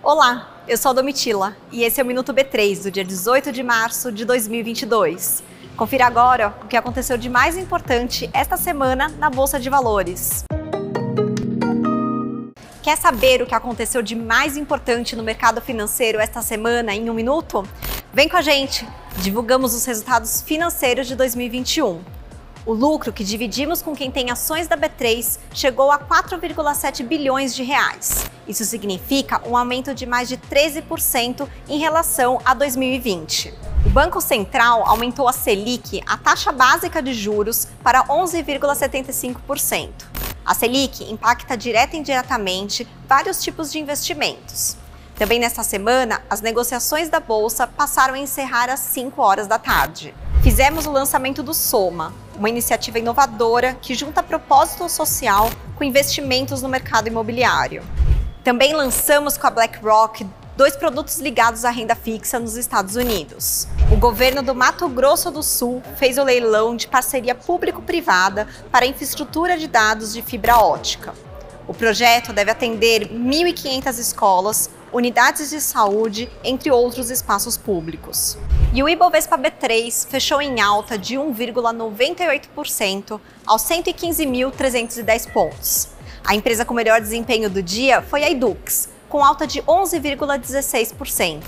Olá, eu sou a Domitila e esse é o Minuto B3 do dia 18 de março de 2022. Confira agora o que aconteceu de mais importante esta semana na Bolsa de Valores. Quer saber o que aconteceu de mais importante no mercado financeiro esta semana em um minuto? Vem com a gente! Divulgamos os resultados financeiros de 2021. O lucro que dividimos com quem tem ações da B3 chegou a 4,7 bilhões de reais. Isso significa um aumento de mais de 13% em relação a 2020. O Banco Central aumentou a Selic, a taxa básica de juros, para 11,75%. A Selic impacta direta e indiretamente vários tipos de investimentos. Também nesta semana, as negociações da bolsa passaram a encerrar às 5 horas da tarde. Fizemos o lançamento do Soma, uma iniciativa inovadora que junta propósito social com investimentos no mercado imobiliário. Também lançamos com a BlackRock dois produtos ligados à renda fixa nos Estados Unidos. O governo do Mato Grosso do Sul fez o leilão de parceria público-privada para infraestrutura de dados de fibra ótica. O projeto deve atender 1.500 escolas, unidades de saúde, entre outros espaços públicos. E o Ibovespa B3 fechou em alta de 1,98% aos 115.310 pontos. A empresa com melhor desempenho do dia foi a Edux, com alta de 11,16%.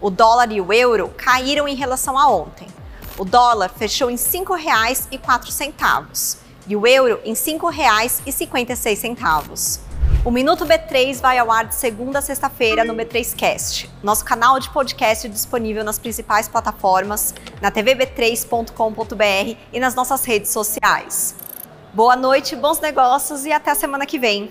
O dólar e o euro caíram em relação a ontem. O dólar fechou em R$ 5,04 e o euro em R$ 5,56. O Minuto B3 vai ao ar de segunda a sexta-feira no B3Cast, nosso canal de podcast disponível nas principais plataformas, na tvb3.com.br e nas nossas redes sociais. Boa noite, bons negócios e até a semana que vem.